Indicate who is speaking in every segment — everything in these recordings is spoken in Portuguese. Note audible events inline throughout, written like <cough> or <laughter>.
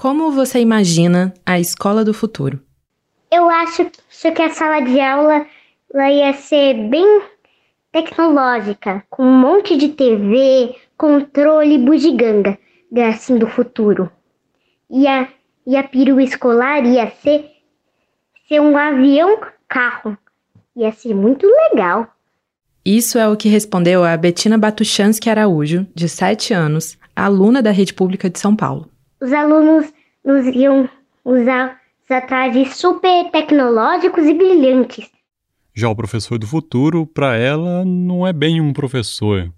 Speaker 1: Como você imagina a escola do futuro?
Speaker 2: Eu acho que a sala de aula ia ser bem tecnológica, com um monte de TV, controle, bugiganga, assim do futuro. E a, e a perua escolar ia ser, ser um avião-carro. Ia ser muito legal.
Speaker 1: Isso é o que respondeu a Betina Batuchansky Araújo, de 7 anos, aluna da Rede Pública de São Paulo.
Speaker 2: Os alunos nos iam usar trajes super tecnológicos e brilhantes.
Speaker 3: Já o professor do futuro, para ela, não é bem um professor.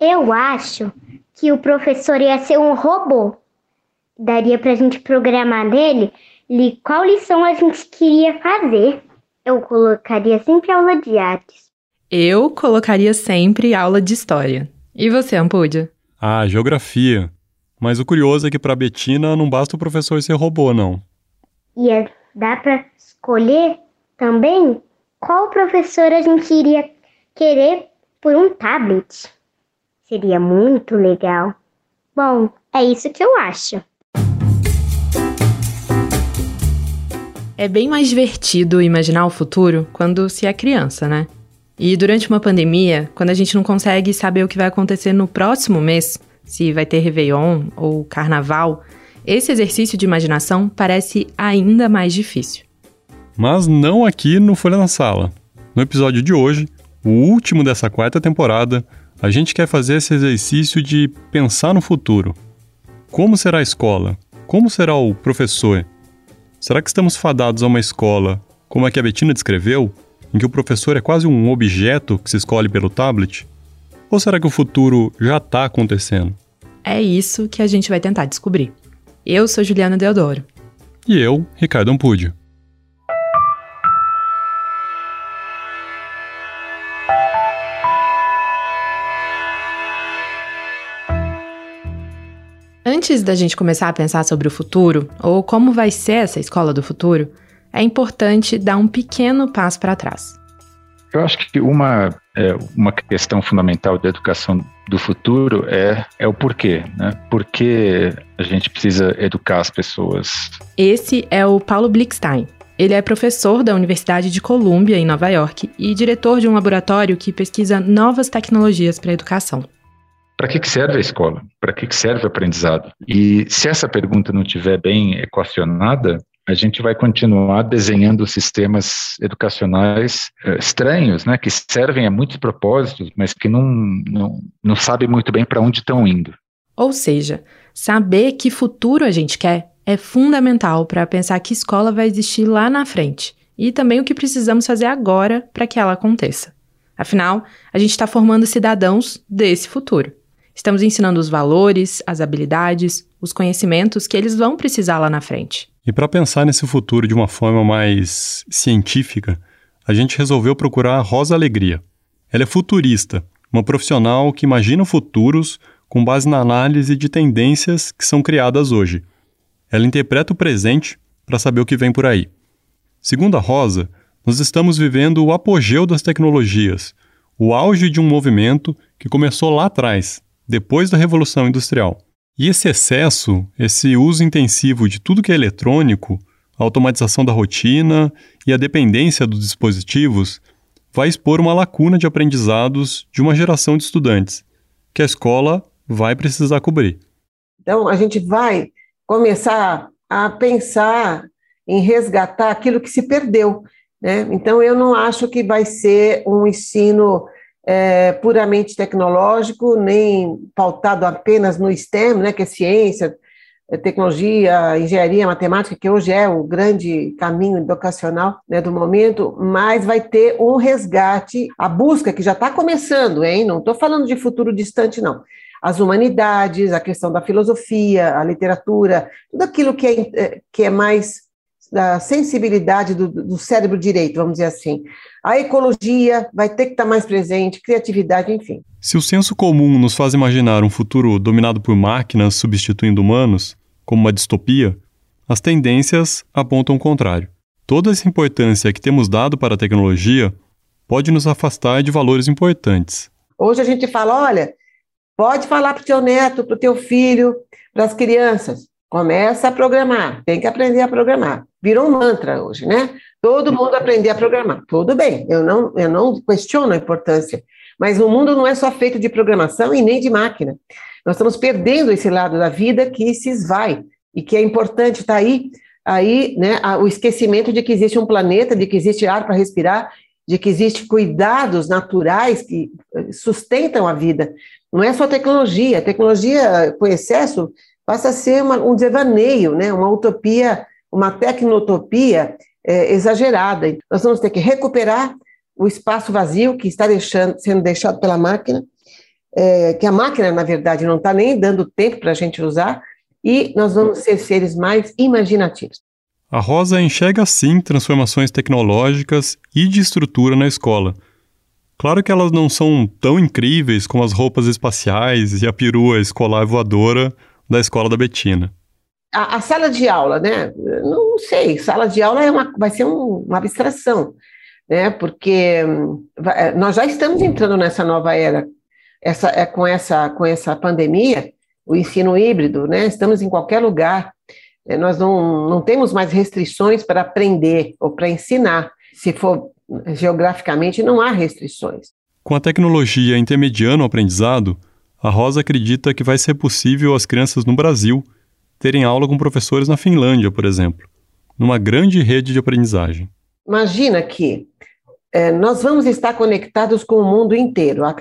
Speaker 2: Eu acho que o professor ia ser um robô. Daria pra gente programar nele qual lição a gente queria fazer. Eu colocaria sempre aula de artes.
Speaker 1: Eu colocaria sempre aula de história. E você, Ampúdia?
Speaker 3: Ah, geografia. Mas o curioso é que para Betina não basta o professor ser robô, não.
Speaker 2: E é, dá para escolher também qual professor a gente iria querer por um tablet. Seria muito legal. Bom, é isso que eu acho.
Speaker 1: É bem mais divertido imaginar o futuro quando se é criança, né? E durante uma pandemia, quando a gente não consegue saber o que vai acontecer no próximo mês, se vai ter Réveillon ou Carnaval, esse exercício de imaginação parece ainda mais difícil.
Speaker 3: Mas não aqui no Folha na Sala. No episódio de hoje, o último dessa quarta temporada, a gente quer fazer esse exercício de pensar no futuro. Como será a escola? Como será o professor? Será que estamos fadados a uma escola, como a que a Betina descreveu, em que o professor é quase um objeto que se escolhe pelo tablet? Ou será que o futuro já está acontecendo?
Speaker 1: É isso que a gente vai tentar descobrir. Eu sou Juliana Deodoro.
Speaker 3: E eu, Ricardo Ampudio.
Speaker 1: Antes da gente começar a pensar sobre o futuro, ou como vai ser essa escola do futuro, é importante dar um pequeno passo para trás.
Speaker 4: Eu acho que uma, é, uma questão fundamental da educação do futuro é, é o porquê, né? Por que a gente precisa educar as pessoas?
Speaker 1: Esse é o Paulo Blickstein. Ele é professor da Universidade de Columbia, em Nova York, e diretor de um laboratório que pesquisa novas tecnologias para a educação.
Speaker 4: Para que, que serve a escola? Para que, que serve o aprendizado? E se essa pergunta não estiver bem equacionada, a gente vai continuar desenhando sistemas educacionais uh, estranhos, né, que servem a muitos propósitos, mas que não, não, não sabem muito bem para onde estão indo.
Speaker 1: Ou seja, saber que futuro a gente quer é fundamental para pensar que escola vai existir lá na frente e também o que precisamos fazer agora para que ela aconteça. Afinal, a gente está formando cidadãos desse futuro. Estamos ensinando os valores, as habilidades, os conhecimentos que eles vão precisar lá na frente.
Speaker 3: E para pensar nesse futuro de uma forma mais científica, a gente resolveu procurar a Rosa Alegria. Ela é futurista, uma profissional que imagina futuros com base na análise de tendências que são criadas hoje. Ela interpreta o presente para saber o que vem por aí. Segundo a Rosa, nós estamos vivendo o apogeu das tecnologias, o auge de um movimento que começou lá atrás, depois da Revolução Industrial. E esse excesso, esse uso intensivo de tudo que é eletrônico, a automatização da rotina e a dependência dos dispositivos vai expor uma lacuna de aprendizados de uma geração de estudantes, que a escola vai precisar cobrir.
Speaker 5: Então, a gente vai começar a pensar em resgatar aquilo que se perdeu. Né? Então, eu não acho que vai ser um ensino é, puramente tecnológico, nem pautado apenas no STEM, né, que é ciência, é tecnologia, engenharia, matemática, que hoje é o grande caminho educacional né, do momento, mas vai ter um resgate, a busca que já está começando, hein? Não estou falando de futuro distante, não. As humanidades, a questão da filosofia, a literatura, tudo aquilo que é, é que é mais da sensibilidade do, do, cérebro direito, vamos dizer assim. A ecologia vai ter que estar mais presente, criatividade, enfim.
Speaker 3: Se o senso comum nos faz imaginar um futuro dominado por máquinas substituindo humanos, como uma distopia, as tendências apontam o contrário. Toda essa importância que temos dado para a tecnologia pode nos afastar de valores importantes.
Speaker 5: Hoje a gente fala, olha, pode falar para o teu neto, para o teu filho, para as crianças, Começa a programar, tem que aprender a programar. Virou um mantra hoje, né? Todo mundo aprender a programar. Tudo bem, eu não, eu não questiono a importância, mas o mundo não é só feito de programação e nem de máquina. Nós estamos perdendo esse lado da vida que se esvai e que é importante estar tá aí, aí, né, o esquecimento de que existe um planeta, de que existe ar para respirar, de que existe cuidados naturais que eh, sustentam a vida. Não é só tecnologia, a tecnologia com excesso passa a ser uma, um devaneio, né, uma utopia, uma tecnotopia é, exagerada. Nós vamos ter que recuperar o espaço vazio que está deixando, sendo deixado pela máquina, é, que a máquina, na verdade, não está nem dando tempo para a gente usar, e nós vamos ser seres mais imaginativos.
Speaker 3: A Rosa enxerga sim transformações tecnológicas e de estrutura na escola. Claro que elas não são tão incríveis como as roupas espaciais e a perua escolar voadora da escola da Betina.
Speaker 5: A, a sala de aula, né? Não sei, sala de aula é uma, vai ser um, uma abstração, né? Porque hum, é, nós já estamos entrando nessa nova era, essa, é, com, essa, com essa pandemia, o ensino híbrido, né? Estamos em qualquer lugar, é, nós não, não temos mais restrições para aprender ou para ensinar. Se for geograficamente, não há restrições.
Speaker 3: Com a tecnologia intermediando o aprendizado, a Rosa acredita que vai ser possível as crianças no Brasil terem aula com professores na Finlândia, por exemplo, numa grande rede de aprendizagem.
Speaker 5: Imagina que é, nós vamos estar conectados com o mundo inteiro. A,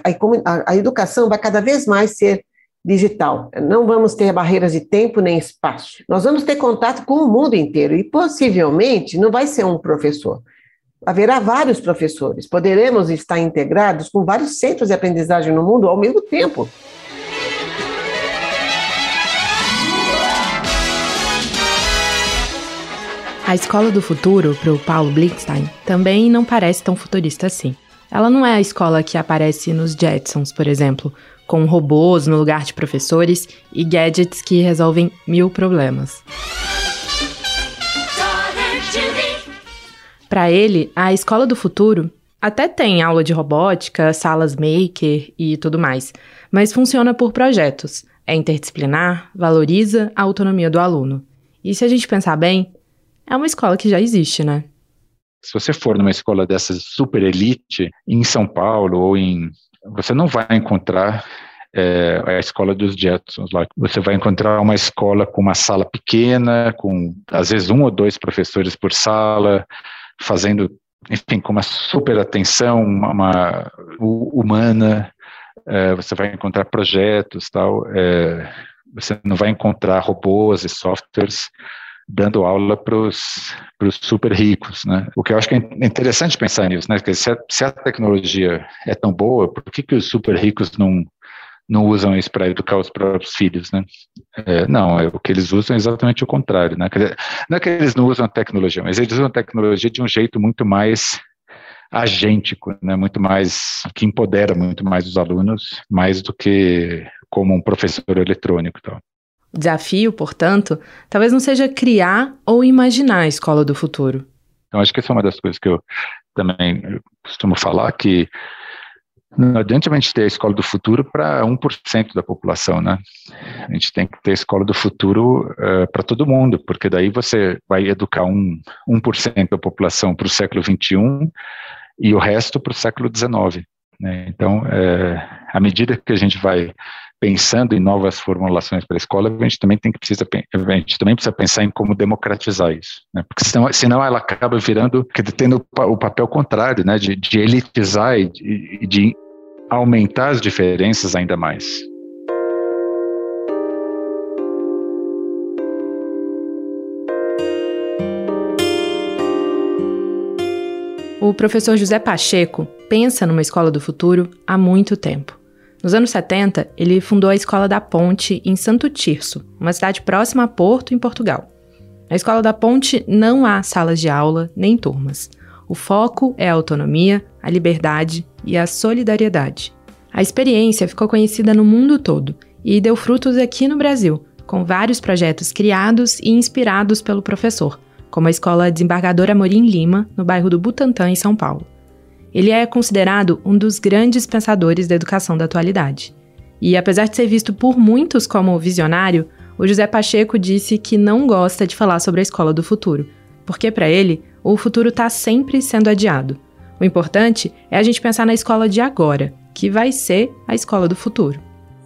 Speaker 5: a, a educação vai cada vez mais ser digital. Não vamos ter barreiras de tempo nem espaço. Nós vamos ter contato com o mundo inteiro e possivelmente não vai ser um professor. Haverá vários professores. Poderemos estar integrados com vários centros de aprendizagem no mundo ao mesmo tempo.
Speaker 1: A escola do futuro, para o Paulo Blickstein, também não parece tão futurista assim. Ela não é a escola que aparece nos Jetsons, por exemplo, com robôs no lugar de professores e gadgets que resolvem mil problemas. Para ele, a escola do futuro até tem aula de robótica, salas maker e tudo mais, mas funciona por projetos. É interdisciplinar, valoriza a autonomia do aluno. E se a gente pensar bem, é uma escola que já existe, né?
Speaker 4: Se você for numa escola dessas super elite, em São Paulo ou em você não vai encontrar é, a escola dos Jetsons lá. Você vai encontrar uma escola com uma sala pequena, com às vezes um ou dois professores por sala, fazendo, enfim, com uma super atenção, uma, uma humana. É, você vai encontrar projetos, tal. É, você não vai encontrar robôs e softwares dando aula para os super ricos, né? O que eu acho que é interessante pensar nisso, né? Porque se a, se a tecnologia é tão boa, por que, que os super ricos não não usam isso para educar os próprios filhos, né? É, não, é, o que eles usam é exatamente o contrário, né? Não é que eles não usam a tecnologia, mas eles usam a tecnologia de um jeito muito mais agêntico, né? Muito mais que empodera muito mais os alunos, mais do que como um professor eletrônico, tal.
Speaker 1: Desafio, portanto, talvez não seja criar ou imaginar a escola do futuro.
Speaker 4: Então, acho que essa é uma das coisas que eu também costumo falar, que não adianta a gente ter a escola do futuro para 1% da população, né? A gente tem que ter a escola do futuro uh, eh, para todo mundo, porque daí você vai educar um, 1% da população para o século XXI e o resto para o século XIX. Né? Então, é, à medida que a gente vai pensando em novas formulações para a escola, a gente também tem que precisa, a gente também precisa pensar em como democratizar isso, né? porque senão, senão ela acaba virando, tendo o papel contrário, né? de, de elitizar e de, de aumentar as diferenças ainda mais.
Speaker 1: O professor José Pacheco pensa numa escola do futuro há muito tempo. Nos anos 70, ele fundou a Escola da Ponte em Santo Tirso, uma cidade próxima a Porto, em Portugal. Na Escola da Ponte não há salas de aula nem turmas. O foco é a autonomia, a liberdade e a solidariedade. A experiência ficou conhecida no mundo todo e deu frutos aqui no Brasil, com vários projetos criados e inspirados pelo professor, como a Escola Desembargador Amorim Lima, no bairro do Butantã, em São Paulo. Ele é considerado um dos grandes pensadores da educação da atualidade. E apesar de ser visto por muitos como visionário, o José Pacheco disse que não gosta de falar sobre a escola do futuro, porque para ele, o futuro está sempre sendo adiado. O importante é a gente pensar na escola de agora, que vai ser a escola do futuro.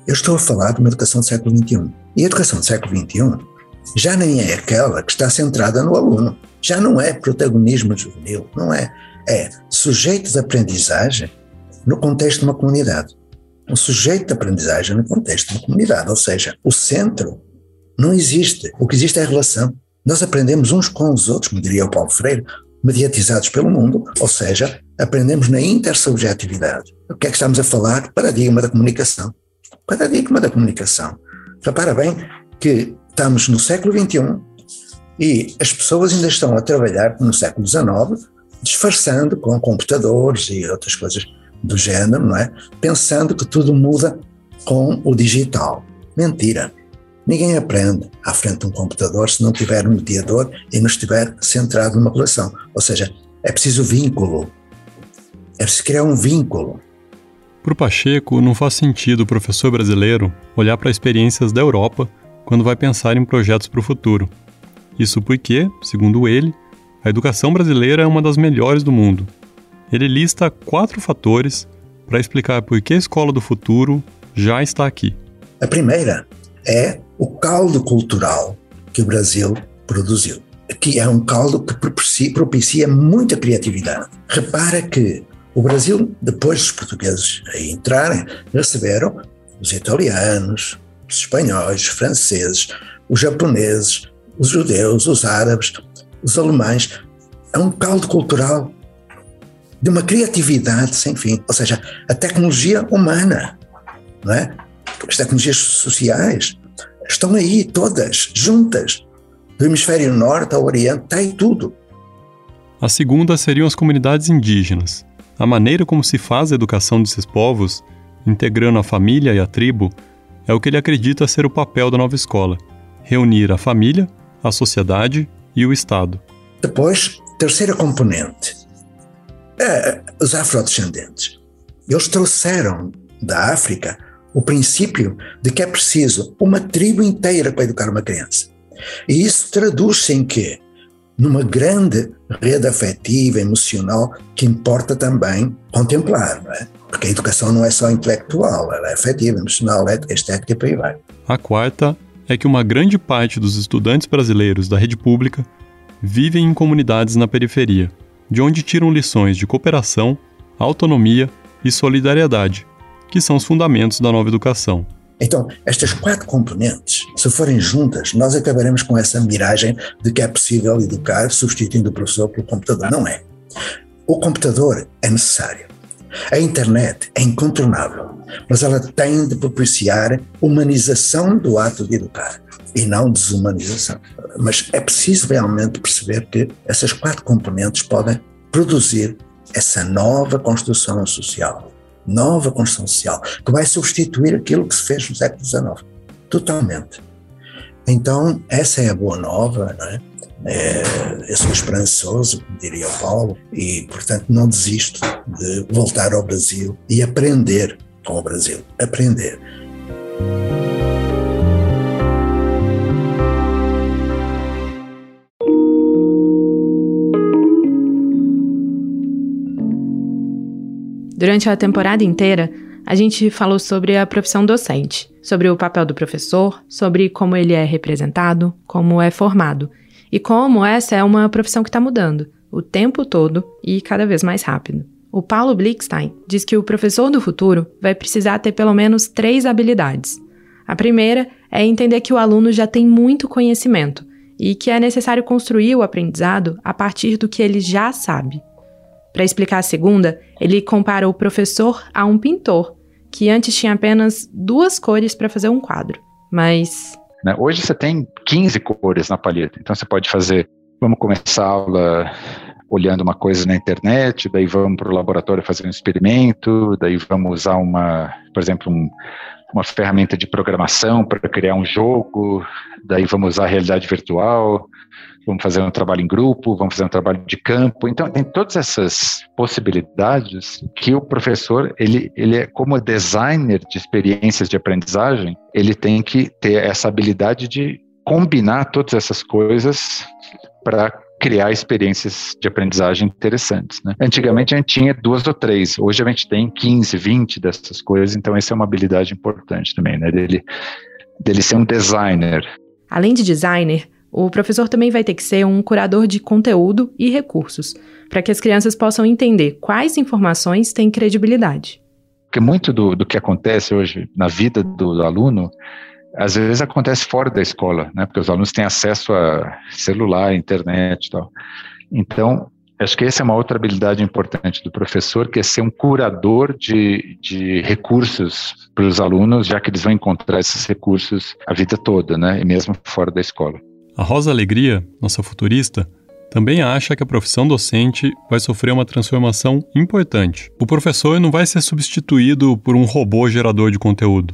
Speaker 6: Eu estou a falar de uma educação do século XXI. E a educação do século XXI já nem é aquela que está centrada no aluno. Já não é protagonismo juvenil, não é. É sujeito de aprendizagem no contexto de uma comunidade. Um sujeito de aprendizagem no contexto de uma comunidade. Ou seja, o centro não existe. O que existe é a relação. Nós aprendemos uns com os outros, como diria o Paulo Freire, mediatizados pelo mundo, ou seja, aprendemos na intersubjetividade. O que é que estamos a falar? Paradigma da comunicação. Paradigma da comunicação. Repara bem que estamos no século XXI e as pessoas ainda estão a trabalhar no século XIX, disfarçando com computadores e outras coisas do género, não é? Pensando que tudo muda com o digital. Mentira. Ninguém aprende à frente de um computador se não tiver um mediador e não estiver centrado numa relação. Ou seja, é preciso vínculo. É preciso criar um vínculo.
Speaker 3: Para o Pacheco, não faz sentido o professor brasileiro olhar para experiências da Europa quando vai pensar em projetos para o futuro. Isso porque, segundo ele, a educação brasileira é uma das melhores do mundo. Ele lista quatro fatores para explicar por que a escola do futuro já está aqui.
Speaker 6: A primeira é o caldo cultural que o Brasil produziu, que é um caldo que propicia, muita criatividade. Repara que o Brasil, depois dos portugueses entrarem, receberam os italianos, os espanhóis, franceses, os japoneses, os judeus, os árabes, os alemães. É um caldo cultural de uma criatividade sem fim, ou seja, a tecnologia humana, não é? As tecnologias sociais estão aí todas juntas, do hemisfério norte ao oriente, está aí tudo.
Speaker 3: A segunda seriam as comunidades indígenas. A maneira como se faz a educação desses povos, integrando a família e a tribo, é o que ele acredita ser o papel da nova escola: reunir a família, a sociedade e o Estado.
Speaker 6: Depois, terceira componente: é, os afrodescendentes. Eles trouxeram da África o princípio de que é preciso uma tribo inteira para educar uma criança. E isso traduz-se em quê? Numa grande rede afetiva, emocional, que importa também contemplar, não é? Porque a educação não é só intelectual, ela é afetiva, emocional, ética, estética e por aí vai.
Speaker 3: A quarta é que uma grande parte dos estudantes brasileiros da rede pública vivem em comunidades na periferia, de onde tiram lições de cooperação, autonomia e solidariedade, que são os fundamentos da nova educação.
Speaker 6: Então, estas quatro componentes, se forem juntas, nós acabaremos com essa miragem de que é possível educar substituindo o professor pelo computador. Não é. O computador é necessário. A internet é incontornável, mas ela tem de propiciar humanização do ato de educar e não desumanização. Mas é preciso realmente perceber que essas quatro componentes podem produzir essa nova construção social, nova construção social, que vai substituir aquilo que se fez no século XIX, totalmente. Então, essa é a boa nova, não é? Eu sou esperançoso, diria o Paulo, e, portanto, não desisto de voltar ao Brasil e aprender com o Brasil. Aprender.
Speaker 1: Durante a temporada inteira, a gente falou sobre a profissão docente, sobre o papel do professor, sobre como ele é representado, como é formado e como essa é uma profissão que está mudando o tempo todo e cada vez mais rápido. O Paulo Blickstein diz que o professor do futuro vai precisar ter pelo menos três habilidades. A primeira é entender que o aluno já tem muito conhecimento e que é necessário construir o aprendizado a partir do que ele já sabe. Para explicar a segunda, ele compara o professor a um pintor, que antes tinha apenas duas cores para fazer um quadro, mas
Speaker 4: né? Hoje você tem 15 cores na palheta, então você pode fazer, vamos começar a aula olhando uma coisa na internet, daí vamos para o laboratório fazer um experimento, daí vamos usar uma, por exemplo, um, uma ferramenta de programação para criar um jogo, daí vamos usar a realidade virtual, vamos fazer um trabalho em grupo, vamos fazer um trabalho de campo. Então, tem todas essas possibilidades que o professor, ele, ele é como designer de experiências de aprendizagem, ele tem que ter essa habilidade de combinar todas essas coisas para criar experiências de aprendizagem interessantes. Né? Antigamente a gente tinha duas ou três, hoje a gente tem 15, 20 dessas coisas, então essa é uma habilidade importante também, né? dele, dele ser um designer.
Speaker 1: Além de designer, o professor também vai ter que ser um curador de conteúdo e recursos, para que as crianças possam entender quais informações têm credibilidade.
Speaker 4: Porque muito do, do que acontece hoje na vida do aluno, às vezes acontece fora da escola, né? Porque os alunos têm acesso a celular, internet e tal. Então, acho que essa é uma outra habilidade importante do professor, que é ser um curador de, de recursos para os alunos, já que eles vão encontrar esses recursos a vida toda, né? E mesmo fora da escola.
Speaker 3: A Rosa Alegria, nossa futurista, também acha que a profissão docente vai sofrer uma transformação importante. O professor não vai ser substituído por um robô gerador de conteúdo.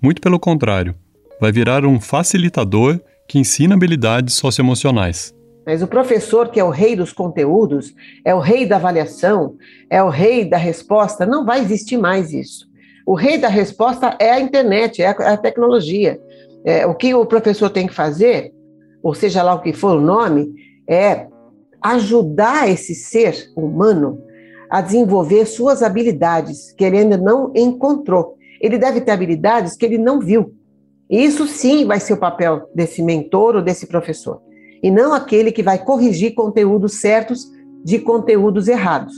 Speaker 3: Muito pelo contrário, vai virar um facilitador que ensina habilidades socioemocionais.
Speaker 5: Mas o professor, que é o rei dos conteúdos, é o rei da avaliação, é o rei da resposta, não vai existir mais isso. O rei da resposta é a internet, é a tecnologia. É, o que o professor tem que fazer ou seja lá o que for o nome, é ajudar esse ser humano a desenvolver suas habilidades que ele ainda não encontrou. Ele deve ter habilidades que ele não viu. Isso sim vai ser o papel desse mentor ou desse professor. E não aquele que vai corrigir conteúdos certos de conteúdos errados.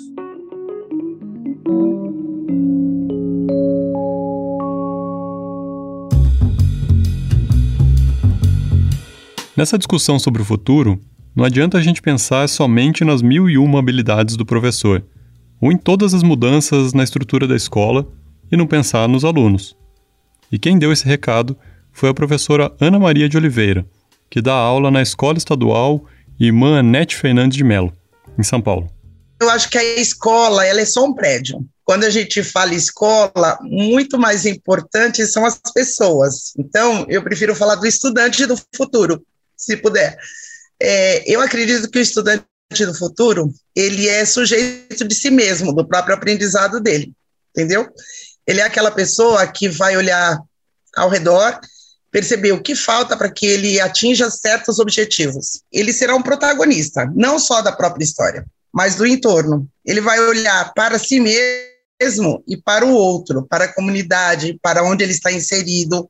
Speaker 3: Nessa discussão sobre o futuro, não adianta a gente pensar somente nas mil e uma habilidades do professor, ou em todas as mudanças na estrutura da escola e não pensar nos alunos. E quem deu esse recado foi a professora Ana Maria de Oliveira, que dá aula na Escola Estadual Irmã Anete Fernandes de Mello, em São Paulo.
Speaker 7: Eu acho que a escola ela é só um prédio. Quando a gente fala escola, muito mais importante são as pessoas. Então, eu prefiro falar do estudante do futuro, se puder. É, eu acredito que o estudante do futuro, ele é sujeito de si mesmo, do próprio aprendizado dele, entendeu? Ele é aquela pessoa que vai olhar ao redor, perceber o que falta para que ele atinja certos objetivos. Ele será um protagonista, não só da própria história, mas do entorno. Ele vai olhar para si mesmo e para o outro, para a comunidade, para onde ele está inserido,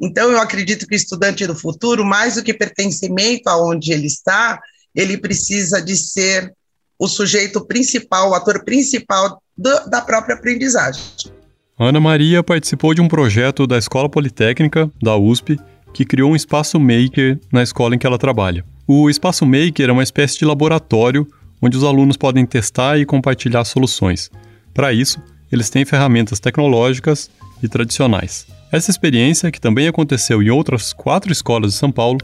Speaker 7: então, eu acredito que o estudante do futuro, mais do que pertencimento aonde ele está, ele precisa de ser o sujeito principal, o ator principal do, da própria aprendizagem.
Speaker 3: Ana Maria participou de um projeto da Escola Politécnica, da USP, que criou um espaço maker na escola em que ela trabalha. O espaço maker é uma espécie de laboratório onde os alunos podem testar e compartilhar soluções. Para isso, eles têm ferramentas tecnológicas e tradicionais. Essa experiência, que também aconteceu em outras quatro escolas de São Paulo,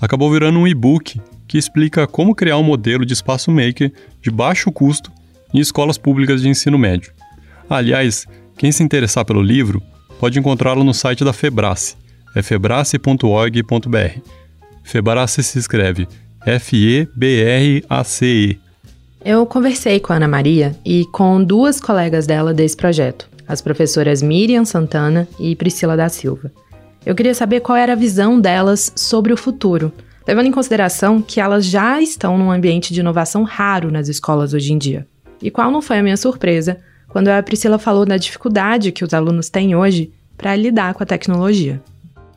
Speaker 3: acabou virando um e-book que explica como criar um modelo de espaço maker de baixo custo em escolas públicas de ensino médio. Aliás, quem se interessar pelo livro pode encontrá-lo no site da Febrace, é febrace.org.br. Febrace se escreve F-E-B-R-A-C-E.
Speaker 1: Eu conversei com a Ana Maria e com duas colegas dela desse projeto, as professoras Miriam Santana e Priscila da Silva. Eu queria saber qual era a visão delas sobre o futuro, levando em consideração que elas já estão num ambiente de inovação raro nas escolas hoje em dia. E qual não foi a minha surpresa quando a Priscila falou da dificuldade que os alunos têm hoje para lidar com a tecnologia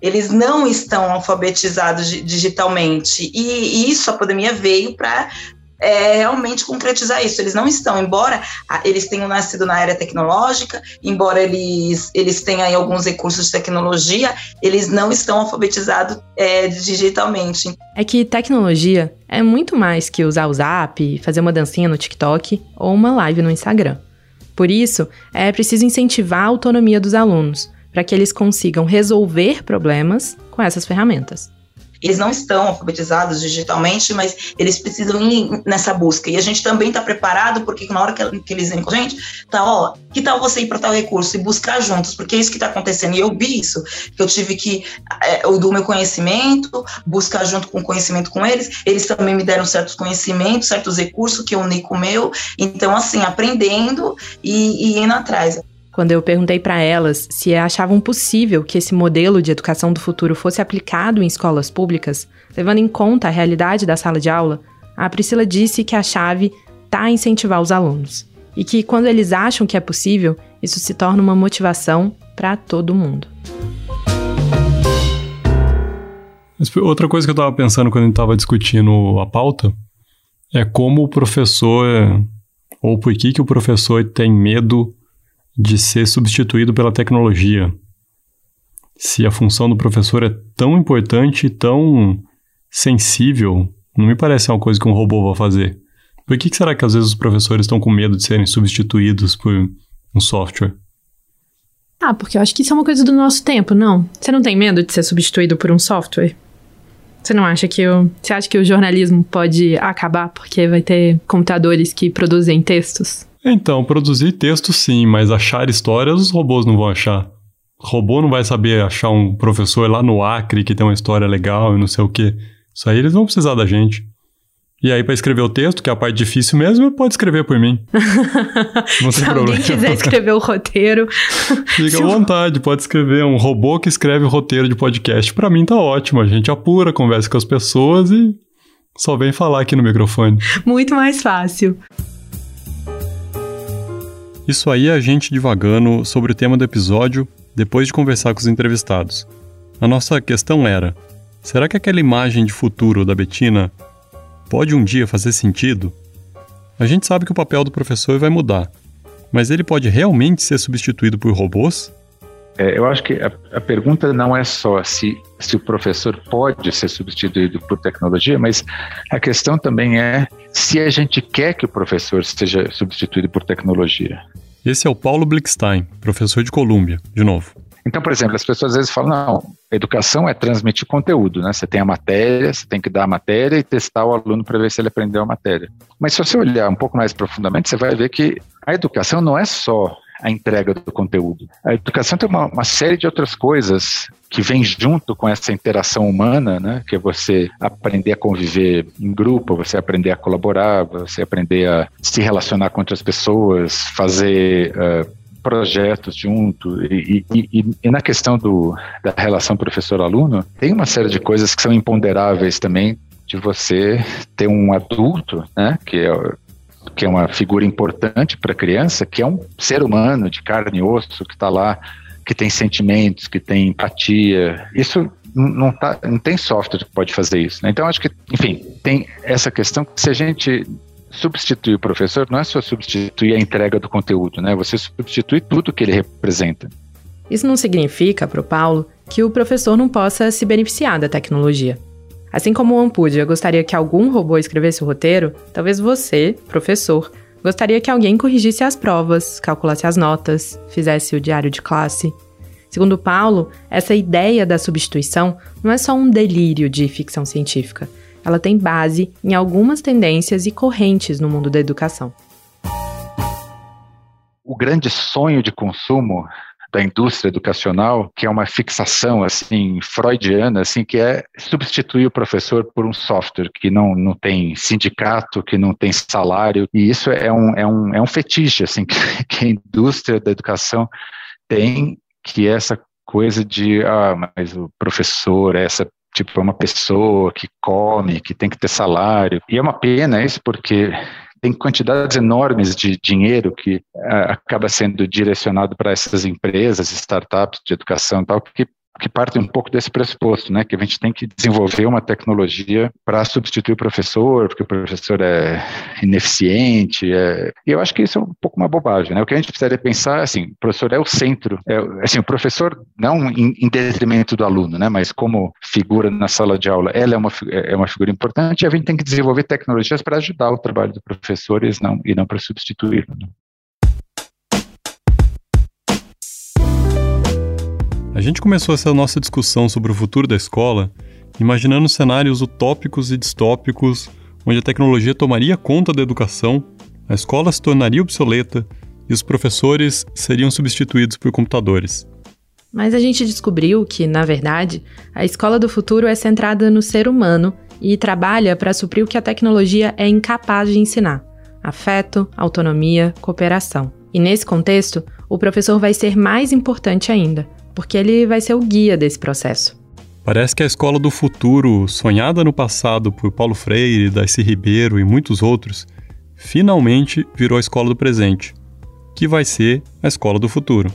Speaker 8: eles não estão alfabetizados digitalmente. E, isso a pandemia veio para é, realmente concretizar isso. Eles não estão, embora eles tenham nascido na área tecnológica, embora eles, eles tenham aí alguns recursos de tecnologia, eles não estão alfabetizados é, digitalmente.
Speaker 1: É que tecnologia é muito mais que usar o Zap, fazer uma dancinha no TikTok ou uma live no Instagram. Por isso, é preciso incentivar a autonomia dos alunos, para que eles consigam resolver problemas com essas ferramentas
Speaker 8: eles não estão alfabetizados digitalmente, mas eles precisam ir nessa busca. E a gente também está preparado, porque na hora que, que eles vêm com a gente, tá, ó, que tal você ir para tal recurso e buscar juntos, porque é isso que está acontecendo. E eu vi isso, que eu tive que, é, do meu conhecimento, buscar junto com o conhecimento com eles, eles também me deram certos conhecimentos, certos recursos que eu uni com o meu, então, assim, aprendendo e, e indo atrás.
Speaker 1: Quando eu perguntei para elas se achavam possível que esse modelo de educação do futuro fosse aplicado em escolas públicas, levando em conta a realidade da sala de aula, a Priscila disse que a chave está a incentivar os alunos e que quando eles acham que é possível, isso se torna uma motivação para todo mundo.
Speaker 3: Outra coisa que eu estava pensando quando a gente estava discutindo a pauta é como o professor, ou por que, que o professor tem medo de ser substituído pela tecnologia. Se a função do professor é tão importante e tão sensível, não me parece uma coisa que um robô vai fazer. Por que, que será que às vezes os professores estão com medo de serem substituídos por um software?
Speaker 1: Ah, porque eu acho que isso é uma coisa do nosso tempo, não? Você não tem medo de ser substituído por um software? Você não acha que o. Você acha que o jornalismo pode acabar porque vai ter computadores que produzem textos?
Speaker 3: Então, produzir texto sim, mas achar histórias os robôs não vão achar. O robô não vai saber achar um professor lá no Acre que tem uma história legal e não sei o quê. Isso aí eles vão precisar da gente. E aí, para escrever o texto, que é a parte difícil mesmo, pode escrever por mim. <laughs>
Speaker 1: Não tem Se problema. alguém quiser escrever o roteiro. <laughs>
Speaker 3: Fica à vontade, pode escrever. Um robô que escreve o roteiro de podcast. Para mim tá ótimo. A gente apura, conversa com as pessoas e só vem falar aqui no microfone.
Speaker 1: Muito mais fácil.
Speaker 3: Isso aí é a gente divagando sobre o tema do episódio depois de conversar com os entrevistados. A nossa questão era: será que aquela imagem de futuro da Betina pode um dia fazer sentido? A gente sabe que o papel do professor vai mudar, mas ele pode realmente ser substituído por robôs?
Speaker 4: É, eu acho que a, a, pergunta não é só se, se o professor pode ser substituído por tecnologia, mas a questão também é se a gente quer que o professor seja substituído por tecnologia.
Speaker 3: Esse é o Paulo Blickstein, professor de Colômbia, de novo.
Speaker 4: Então, por exemplo, as pessoas às vezes falam, não, educação é transmitir conteúdo, né? Você tem a matéria, você tem que dar a matéria e testar o aluno para ver se ele aprendeu a matéria. Mas se você olhar um pouco mais profundamente, você vai ver que a educação não é só a entrega do conteúdo. A educação tem uma, uma série de outras coisas que vem junto com essa interação humana, né? Que é você aprender a conviver em grupo, você aprender a colaborar, você aprender a se relacionar com outras pessoas, fazer uh, projetos junto. E, e, e, e, na questão do, da relação professor-aluno, tem uma série de coisas que são imponderáveis também de você ter um adulto, né, que é que é uma figura importante para a criança, que é um ser humano de carne e osso, que está lá, que tem sentimentos, que tem empatia. Isso não, tá, não tem software que pode fazer isso. Né? Então, acho que, enfim, tem essa questão que se a gente substituir o professor, não é só substituir a entrega do conteúdo, né? Você substitui tudo que ele representa.
Speaker 1: Isso não significa, para o Paulo, que o professor não possa se beneficiar da tecnologia. Assim como o Ampudia gostaria que algum robô escrevesse o roteiro, talvez você, professor, gostaria que alguém corrigisse as provas, calculasse as notas, fizesse o diário de classe. Segundo Paulo, essa ideia da substituição não é só um delírio de ficção científica. Ela tem base em algumas tendências e correntes no mundo da educação.
Speaker 4: O grande sonho de consumo da indústria educacional, que é uma fixação assim freudiana, assim que é substituir o professor por um software que não, não tem sindicato, que não tem salário, e isso é um, é um, é um fetiche assim <laughs> que, que a indústria da educação tem, que é essa coisa de ah, mas o professor é essa tipo é uma pessoa que come, que tem que ter salário. E é uma pena isso porque tem quantidades enormes de dinheiro que uh, acaba sendo direcionado para essas empresas, startups de educação e tal, que que parte um pouco desse pressuposto, né, que a gente tem que desenvolver uma tecnologia para substituir o professor, porque o professor é ineficiente, é... e eu acho que isso é um pouco uma bobagem, né, o que a gente precisaria pensar, assim, o professor é o centro, é, assim, o professor não em, em, detrimento do aluno, né, mas como figura na sala de aula, ela é uma, é uma figura importante e a gente tem que desenvolver tecnologias para ajudar o trabalho do professor e não, e não para substituí-lo. Né?
Speaker 3: Gente começou essa nossa discussão sobre o futuro da escola imaginando cenários utópicos e distópicos, onde a tecnologia tomaria conta da educação, a escola se tornaria obsoleta e os professores seriam substituídos por computadores.
Speaker 1: Mas a gente descobriu que, na verdade, a escola do futuro é centrada no ser humano e trabalha para suprir o que a tecnologia é incapaz de ensinar: afeto, autonomia, cooperação. E nesse contexto, o professor vai ser mais importante ainda, porque ele vai ser o guia desse processo.
Speaker 3: Parece que a escola do futuro, sonhada no passado por Paulo Freire, Darcy Ribeiro e muitos outros, finalmente virou a escola do presente, que vai ser a escola do futuro.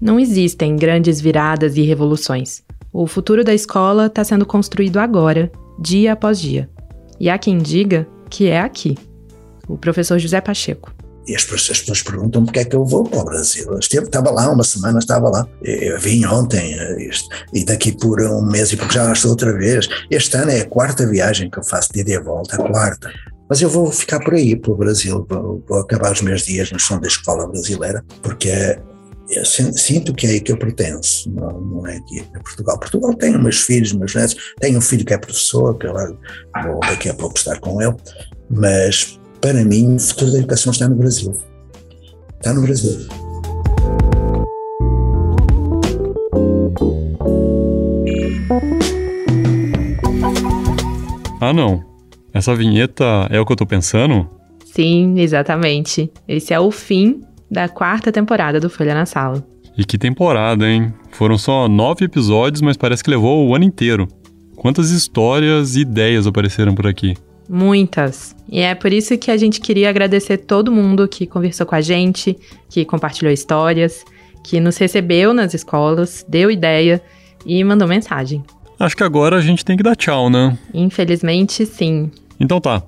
Speaker 1: Não existem grandes viradas e revoluções. O futuro da escola está sendo construído agora, dia após dia. E há quem diga que é aqui. O professor José Pacheco.
Speaker 6: E as pessoas, as pessoas perguntam porque é que eu vou para o Brasil. Esteve, estava lá, uma semana estava lá. Eu vim ontem eh, e daqui por um mês e porque já estou outra vez. Este ano é a quarta viagem que eu faço de ida e volta, a quarta. Mas eu vou ficar por aí, para o Brasil, vou, vou acabar os meus dias no som da escola brasileira, porque eu sinto que é aí que eu pertenço, não, não é aqui em Portugal. Portugal tem meus filhos, meus netos, tenho um filho que é professor, que eu vou daqui a pouco estar com ele, mas para mim, o futuro da educação está no Brasil. Está no Brasil.
Speaker 3: Ah, não. Essa vinheta é o que eu tô pensando?
Speaker 1: Sim, exatamente. Esse é o fim da quarta temporada do Folha na Sala.
Speaker 3: E que temporada, hein? Foram só nove episódios, mas parece que levou o ano inteiro. Quantas histórias e ideias apareceram por aqui?
Speaker 1: Muitas. E é por isso que a gente queria agradecer todo mundo que conversou com a gente, que compartilhou histórias, que nos recebeu nas escolas, deu ideia e mandou mensagem.
Speaker 3: Acho que agora a gente tem que dar tchau, né?
Speaker 1: Infelizmente, sim.
Speaker 3: Então tá.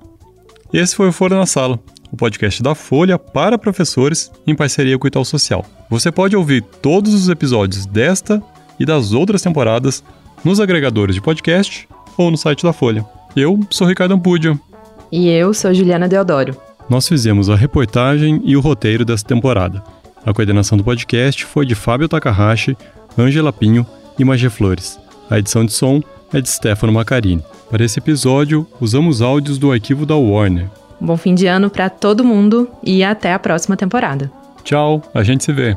Speaker 3: Esse foi o Folha na Sala, o podcast da Folha para professores em parceria com o Itaú Social. Você pode ouvir todos os episódios desta e das outras temporadas nos agregadores de podcast ou no site da Folha. Eu sou Ricardo Ampudio.
Speaker 1: E eu sou Juliana Deodoro.
Speaker 3: Nós fizemos a reportagem e o roteiro dessa temporada. A coordenação do podcast foi de Fábio Takahashi, Ângela Pinho e Magé Flores. A edição de som é de Stefano Macarini. Para esse episódio, usamos áudios do arquivo da Warner.
Speaker 1: Bom fim de ano para todo mundo e até a próxima temporada.
Speaker 3: Tchau, a gente se vê.